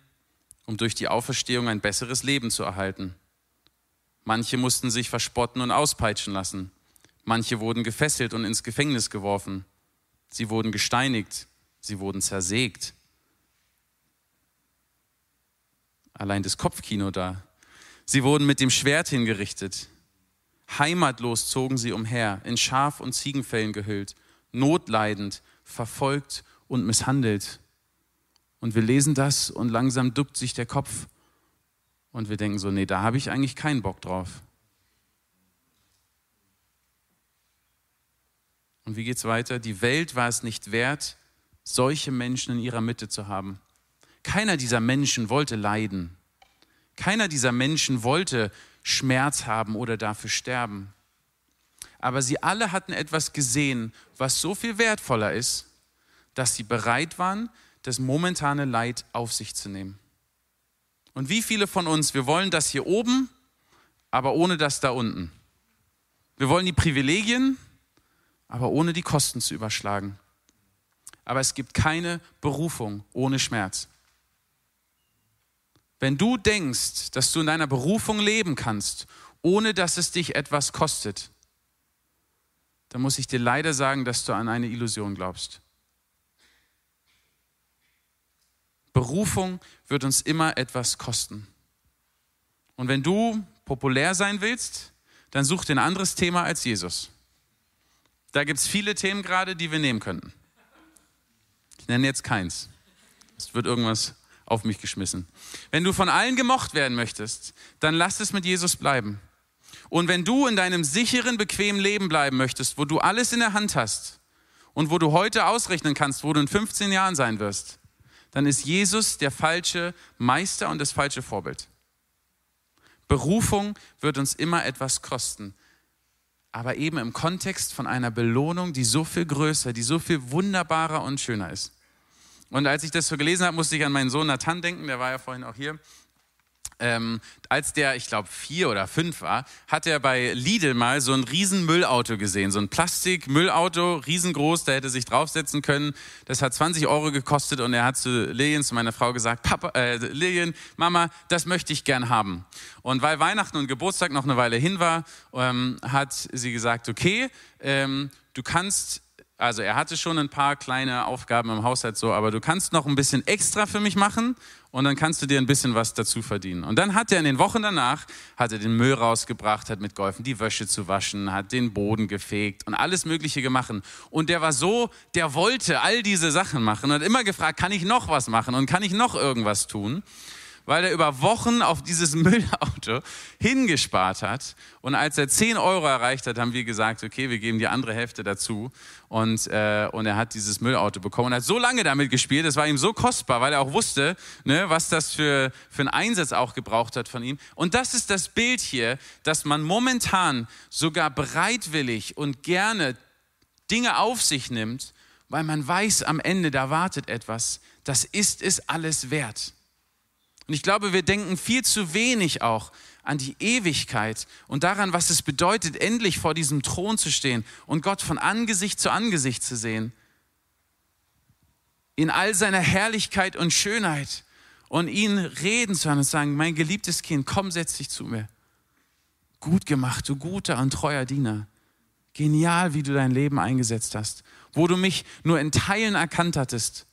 um durch die Auferstehung ein besseres Leben zu erhalten. Manche mussten sich verspotten und auspeitschen lassen. Manche wurden gefesselt und ins Gefängnis geworfen. Sie wurden gesteinigt. Sie wurden zersägt. Allein das Kopfkino da. Sie wurden mit dem Schwert hingerichtet. Heimatlos zogen sie umher, in Schaf- und Ziegenfällen gehüllt, notleidend, verfolgt und misshandelt. Und wir lesen das und langsam duckt sich der Kopf und wir denken so, nee, da habe ich eigentlich keinen Bock drauf. Und wie geht es weiter? Die Welt war es nicht wert, solche Menschen in ihrer Mitte zu haben. Keiner dieser Menschen wollte leiden. Keiner dieser Menschen wollte Schmerz haben oder dafür sterben. Aber sie alle hatten etwas gesehen, was so viel wertvoller ist, dass sie bereit waren, das momentane Leid auf sich zu nehmen. Und wie viele von uns, wir wollen das hier oben, aber ohne das da unten. Wir wollen die Privilegien, aber ohne die Kosten zu überschlagen. Aber es gibt keine Berufung ohne Schmerz. Wenn du denkst, dass du in deiner Berufung leben kannst, ohne dass es dich etwas kostet, dann muss ich dir leider sagen, dass du an eine Illusion glaubst. Berufung wird uns immer etwas kosten. Und wenn du populär sein willst, dann such dir ein anderes Thema als Jesus. Da gibt es viele Themen gerade, die wir nehmen könnten. Ich nenne jetzt keins. Es wird irgendwas auf mich geschmissen. Wenn du von allen gemocht werden möchtest, dann lass es mit Jesus bleiben. Und wenn du in deinem sicheren, bequemen Leben bleiben möchtest, wo du alles in der Hand hast und wo du heute ausrechnen kannst, wo du in 15 Jahren sein wirst, dann ist Jesus der falsche Meister und das falsche Vorbild. Berufung wird uns immer etwas kosten, aber eben im Kontext von einer Belohnung, die so viel größer, die so viel wunderbarer und schöner ist. Und als ich das so gelesen habe, musste ich an meinen Sohn Nathan denken, der war ja vorhin auch hier ähm, als der, ich glaube, vier oder fünf war, hat er bei Lidl mal so ein riesen Müllauto gesehen. So ein Plastik-Müllauto, riesengroß, der hätte sich draufsetzen können. Das hat 20 Euro gekostet und er hat zu Lillian, zu meiner Frau gesagt, Papa, äh, Lillian, Mama, das möchte ich gern haben. Und weil Weihnachten und Geburtstag noch eine Weile hin war, ähm, hat sie gesagt, okay, ähm, du kannst also er hatte schon ein paar kleine Aufgaben im Haushalt so, aber du kannst noch ein bisschen extra für mich machen und dann kannst du dir ein bisschen was dazu verdienen. Und dann hat er in den Wochen danach, hat er den Müll rausgebracht, hat mitgeholfen, die Wäsche zu waschen, hat den Boden gefegt und alles Mögliche gemacht. Und der war so, der wollte all diese Sachen machen und hat immer gefragt, kann ich noch was machen und kann ich noch irgendwas tun? Weil er über Wochen auf dieses Müllauto hingespart hat. Und als er 10 Euro erreicht hat, haben wir gesagt, okay, wir geben die andere Hälfte dazu. Und, äh, und er hat dieses Müllauto bekommen und hat so lange damit gespielt, das war ihm so kostbar, weil er auch wusste, ne, was das für, für einen Einsatz auch gebraucht hat von ihm. Und das ist das Bild hier, dass man momentan sogar bereitwillig und gerne Dinge auf sich nimmt, weil man weiß, am Ende, da wartet etwas. Das ist es alles wert. Und ich glaube, wir denken viel zu wenig auch an die Ewigkeit und daran, was es bedeutet, endlich vor diesem Thron zu stehen und Gott von Angesicht zu Angesicht zu sehen. In all seiner Herrlichkeit und Schönheit und ihn reden zu hören und sagen, mein geliebtes Kind, komm, setz dich zu mir. Gut gemacht, du guter und treuer Diener. Genial, wie du dein Leben eingesetzt hast. Wo du mich nur in Teilen erkannt hattest.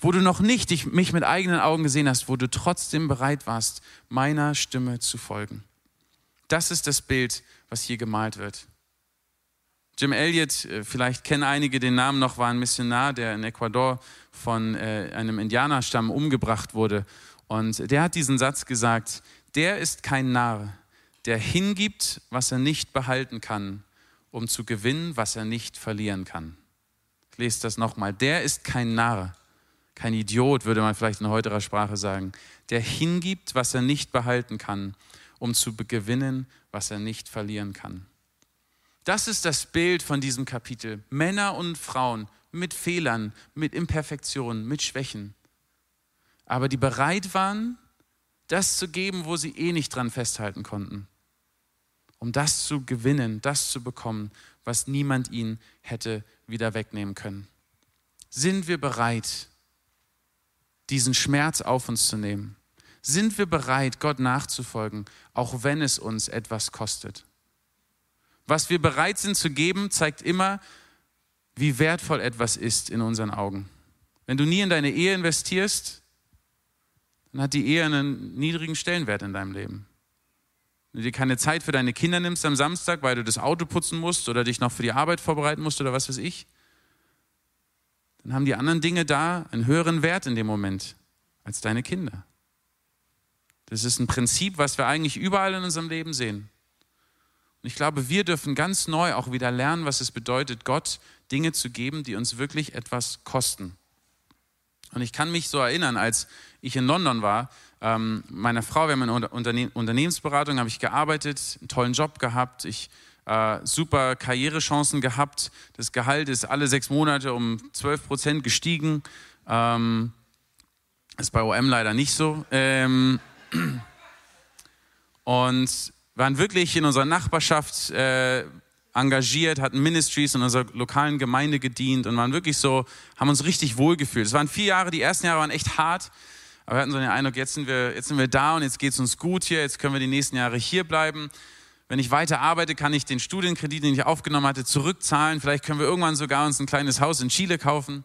Wo du noch nicht dich, mich mit eigenen Augen gesehen hast, wo du trotzdem bereit warst, meiner Stimme zu folgen. Das ist das Bild, was hier gemalt wird. Jim Elliot, äh, vielleicht kennen einige den Namen noch, war ein Missionar, der in Ecuador von äh, einem Indianerstamm umgebracht wurde. Und der hat diesen Satz gesagt, der ist kein Narr, der hingibt, was er nicht behalten kann, um zu gewinnen, was er nicht verlieren kann. Ich lese das nochmal. Der ist kein Narr, kein Idiot, würde man vielleicht in heutiger Sprache sagen, der hingibt, was er nicht behalten kann, um zu gewinnen, was er nicht verlieren kann. Das ist das Bild von diesem Kapitel. Männer und Frauen mit Fehlern, mit Imperfektionen, mit Schwächen, aber die bereit waren, das zu geben, wo sie eh nicht dran festhalten konnten, um das zu gewinnen, das zu bekommen, was niemand ihnen hätte wieder wegnehmen können. Sind wir bereit, diesen Schmerz auf uns zu nehmen? Sind wir bereit, Gott nachzufolgen, auch wenn es uns etwas kostet? Was wir bereit sind zu geben, zeigt immer, wie wertvoll etwas ist in unseren Augen. Wenn du nie in deine Ehe investierst, dann hat die Ehe einen niedrigen Stellenwert in deinem Leben. Wenn du dir keine Zeit für deine Kinder nimmst am Samstag, weil du das Auto putzen musst oder dich noch für die Arbeit vorbereiten musst oder was weiß ich, dann haben die anderen Dinge da einen höheren Wert in dem Moment als deine Kinder. Das ist ein Prinzip, was wir eigentlich überall in unserem Leben sehen. Und ich glaube, wir dürfen ganz neu auch wieder lernen, was es bedeutet, Gott Dinge zu geben, die uns wirklich etwas kosten. Und ich kann mich so erinnern, als ich in London war, ähm, meiner Frau, wir haben in Unterne Unternehmensberatung, habe ich gearbeitet, einen tollen Job gehabt, ich äh, super Karrierechancen gehabt. Das Gehalt ist alle sechs Monate um 12 Prozent gestiegen. Ähm, ist bei OM leider nicht so. Ähm, und waren wirklich in unserer Nachbarschaft äh, engagiert, hatten Ministries in unserer lokalen Gemeinde gedient und waren wirklich so, haben uns richtig wohlgefühlt. Es waren vier Jahre, die ersten Jahre waren echt hart, aber wir hatten so den Eindruck, jetzt sind wir, jetzt sind wir da und jetzt geht es uns gut hier, jetzt können wir die nächsten Jahre hier bleiben. Wenn ich weiter arbeite, kann ich den Studienkredit, den ich aufgenommen hatte, zurückzahlen. Vielleicht können wir irgendwann sogar uns ein kleines Haus in Chile kaufen.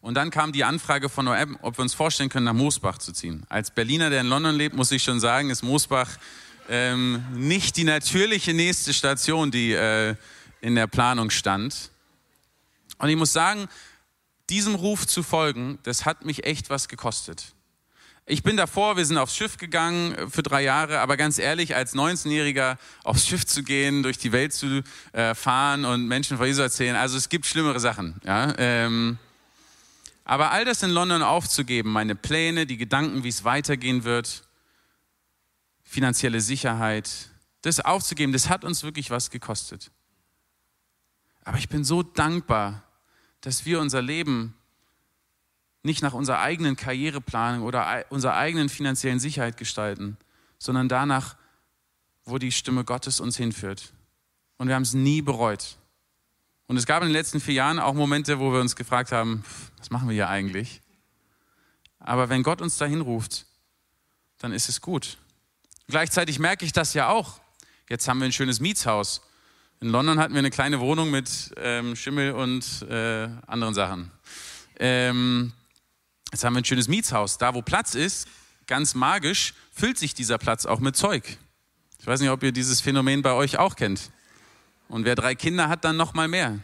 Und dann kam die Anfrage von OM, ob wir uns vorstellen können, nach Moosbach zu ziehen. Als Berliner, der in London lebt, muss ich schon sagen, ist Moosbach ähm, nicht die natürliche nächste Station, die äh, in der Planung stand. Und ich muss sagen, diesem Ruf zu folgen, das hat mich echt was gekostet. Ich bin davor, wir sind aufs Schiff gegangen äh, für drei Jahre, aber ganz ehrlich, als 19-Jähriger aufs Schiff zu gehen, durch die Welt zu äh, fahren und Menschen von Jesus erzählen, also es gibt schlimmere Sachen. Ja? Ähm, aber all das in London aufzugeben, meine Pläne, die Gedanken, wie es weitergehen wird, finanzielle Sicherheit, das aufzugeben, das hat uns wirklich was gekostet. Aber ich bin so dankbar, dass wir unser Leben nicht nach unserer eigenen Karriereplanung oder unserer eigenen finanziellen Sicherheit gestalten, sondern danach, wo die Stimme Gottes uns hinführt. Und wir haben es nie bereut. Und es gab in den letzten vier Jahren auch Momente, wo wir uns gefragt haben, was machen wir hier eigentlich? Aber wenn Gott uns dahin ruft, dann ist es gut. Gleichzeitig merke ich das ja auch. Jetzt haben wir ein schönes Mietshaus. In London hatten wir eine kleine Wohnung mit ähm, Schimmel und äh, anderen Sachen. Ähm, jetzt haben wir ein schönes Mietshaus. Da, wo Platz ist, ganz magisch, füllt sich dieser Platz auch mit Zeug. Ich weiß nicht, ob ihr dieses Phänomen bei euch auch kennt. Und wer drei Kinder hat, dann noch mal mehr.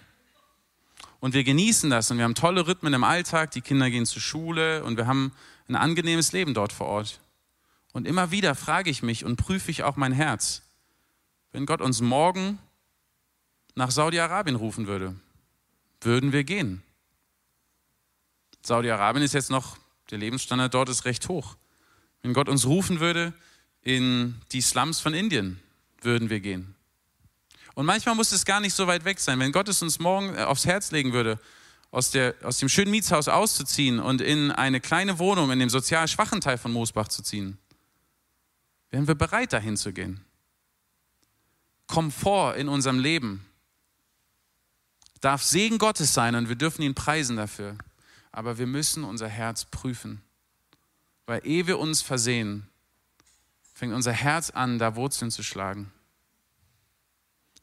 Und wir genießen das und wir haben tolle Rhythmen im Alltag. Die Kinder gehen zur Schule und wir haben ein angenehmes Leben dort vor Ort. Und immer wieder frage ich mich und prüfe ich auch mein Herz, wenn Gott uns morgen nach Saudi-Arabien rufen würde, würden wir gehen? Saudi-Arabien ist jetzt noch, der Lebensstandard dort ist recht hoch. Wenn Gott uns rufen würde in die Slums von Indien, würden wir gehen. Und manchmal muss es gar nicht so weit weg sein. Wenn Gott es uns morgen äh, aufs Herz legen würde, aus, der, aus dem schönen Mietshaus auszuziehen und in eine kleine Wohnung in dem sozial schwachen Teil von Moosbach zu ziehen, wären wir bereit, dahin zu gehen. Komfort in unserem Leben darf Segen Gottes sein und wir dürfen ihn preisen dafür. Aber wir müssen unser Herz prüfen. Weil ehe wir uns versehen, fängt unser Herz an, da Wurzeln zu schlagen.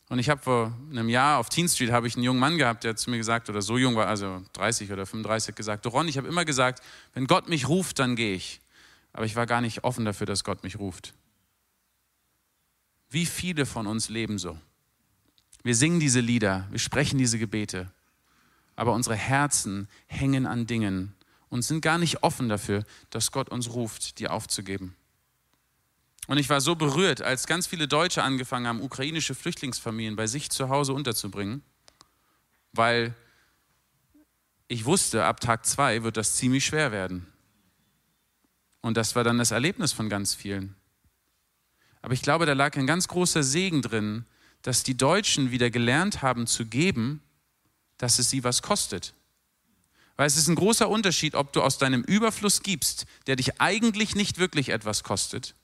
Und ich habe vor einem Jahr auf Teen Street habe ich einen jungen Mann gehabt, der zu mir gesagt, oder so jung war, also 30 oder 35, gesagt, Ron, ich habe immer gesagt, wenn Gott mich ruft, dann gehe ich. Aber ich war gar nicht offen dafür, dass Gott mich ruft. Wie viele von uns leben so? Wir singen diese Lieder, wir sprechen diese Gebete, aber unsere Herzen hängen an Dingen und sind gar nicht offen dafür, dass Gott uns ruft, die aufzugeben. Und ich war so berührt, als ganz viele Deutsche angefangen haben, ukrainische Flüchtlingsfamilien bei sich zu Hause unterzubringen, weil ich wusste, ab Tag zwei wird das ziemlich schwer werden. Und das war dann das Erlebnis von ganz vielen. Aber ich glaube, da lag ein ganz großer Segen drin, dass die Deutschen wieder gelernt haben zu geben, dass es sie was kostet. Weil es ist ein großer Unterschied, ob du aus deinem Überfluss gibst, der dich eigentlich nicht wirklich etwas kostet,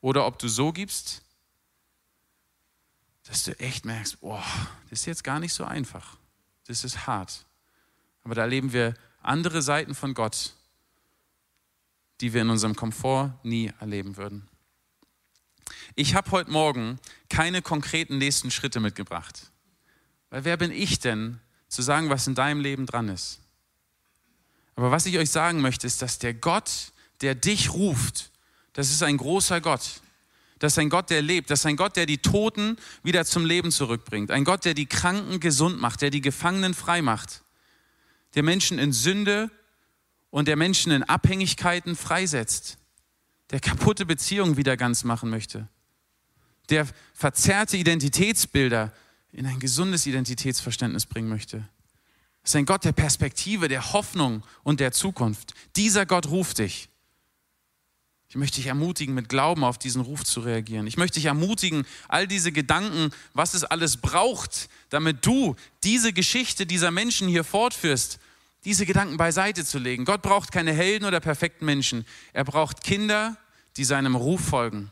oder ob du so gibst, dass du echt merkst, boah, das ist jetzt gar nicht so einfach. Das ist hart. Aber da erleben wir andere Seiten von Gott, die wir in unserem Komfort nie erleben würden. Ich habe heute Morgen keine konkreten nächsten Schritte mitgebracht. Weil wer bin ich denn, zu sagen, was in deinem Leben dran ist? Aber was ich euch sagen möchte, ist, dass der Gott, der dich ruft, das ist ein großer Gott. Das ist ein Gott, der lebt. Das ist ein Gott, der die Toten wieder zum Leben zurückbringt. Ein Gott, der die Kranken gesund macht, der die Gefangenen frei macht. Der Menschen in Sünde und der Menschen in Abhängigkeiten freisetzt. Der kaputte Beziehungen wieder ganz machen möchte. Der verzerrte Identitätsbilder in ein gesundes Identitätsverständnis bringen möchte. Das ist ein Gott der Perspektive, der Hoffnung und der Zukunft. Dieser Gott ruft dich. Ich möchte dich ermutigen, mit Glauben auf diesen Ruf zu reagieren. Ich möchte dich ermutigen, all diese Gedanken, was es alles braucht, damit du diese Geschichte dieser Menschen hier fortführst, diese Gedanken beiseite zu legen. Gott braucht keine Helden oder perfekten Menschen. Er braucht Kinder, die seinem Ruf folgen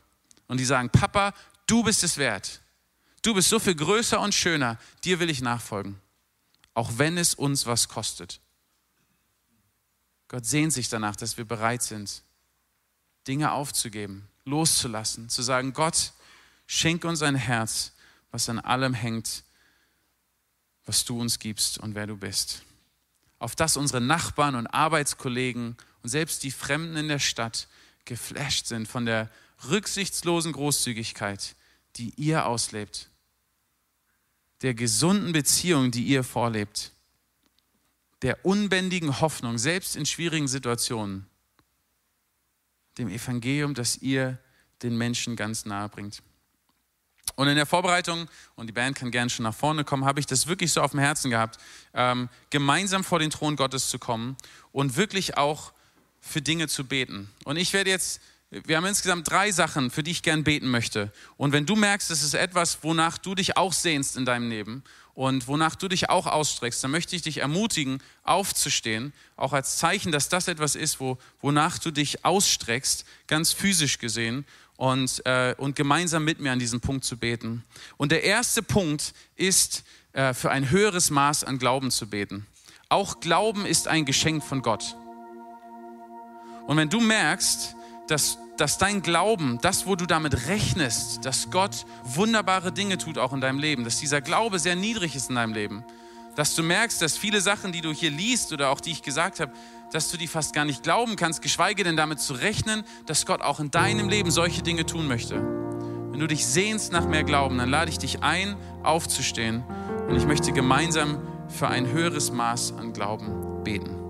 und die sagen, Papa, du bist es wert. Du bist so viel größer und schöner. Dir will ich nachfolgen. Auch wenn es uns was kostet. Gott sehnt sich danach, dass wir bereit sind, Dinge aufzugeben, loszulassen, zu sagen, Gott, schenk uns ein Herz, was an allem hängt, was du uns gibst und wer du bist. Auf das unsere Nachbarn und Arbeitskollegen und selbst die Fremden in der Stadt geflasht sind von der rücksichtslosen Großzügigkeit, die ihr auslebt, der gesunden Beziehung, die ihr vorlebt, der unbändigen Hoffnung, selbst in schwierigen Situationen dem Evangelium, das ihr den Menschen ganz nahe bringt. Und in der Vorbereitung, und die Band kann gerne schon nach vorne kommen, habe ich das wirklich so auf dem Herzen gehabt, ähm, gemeinsam vor den Thron Gottes zu kommen und wirklich auch für Dinge zu beten. Und ich werde jetzt, wir haben insgesamt drei Sachen, für die ich gern beten möchte. Und wenn du merkst, es ist etwas, wonach du dich auch sehnst in deinem Leben und wonach du dich auch ausstreckst, dann möchte ich dich ermutigen, aufzustehen, auch als Zeichen, dass das etwas ist, wo, wonach du dich ausstreckst, ganz physisch gesehen, und, äh, und gemeinsam mit mir an diesem Punkt zu beten. Und der erste Punkt ist, äh, für ein höheres Maß an Glauben zu beten. Auch Glauben ist ein Geschenk von Gott. Und wenn du merkst, dass dass dein Glauben, das, wo du damit rechnest, dass Gott wunderbare Dinge tut auch in deinem Leben, dass dieser Glaube sehr niedrig ist in deinem Leben, dass du merkst, dass viele Sachen, die du hier liest oder auch die ich gesagt habe, dass du die fast gar nicht glauben kannst, geschweige denn damit zu rechnen, dass Gott auch in deinem Leben solche Dinge tun möchte. Wenn du dich sehnst nach mehr Glauben, dann lade ich dich ein, aufzustehen und ich möchte gemeinsam für ein höheres Maß an Glauben beten.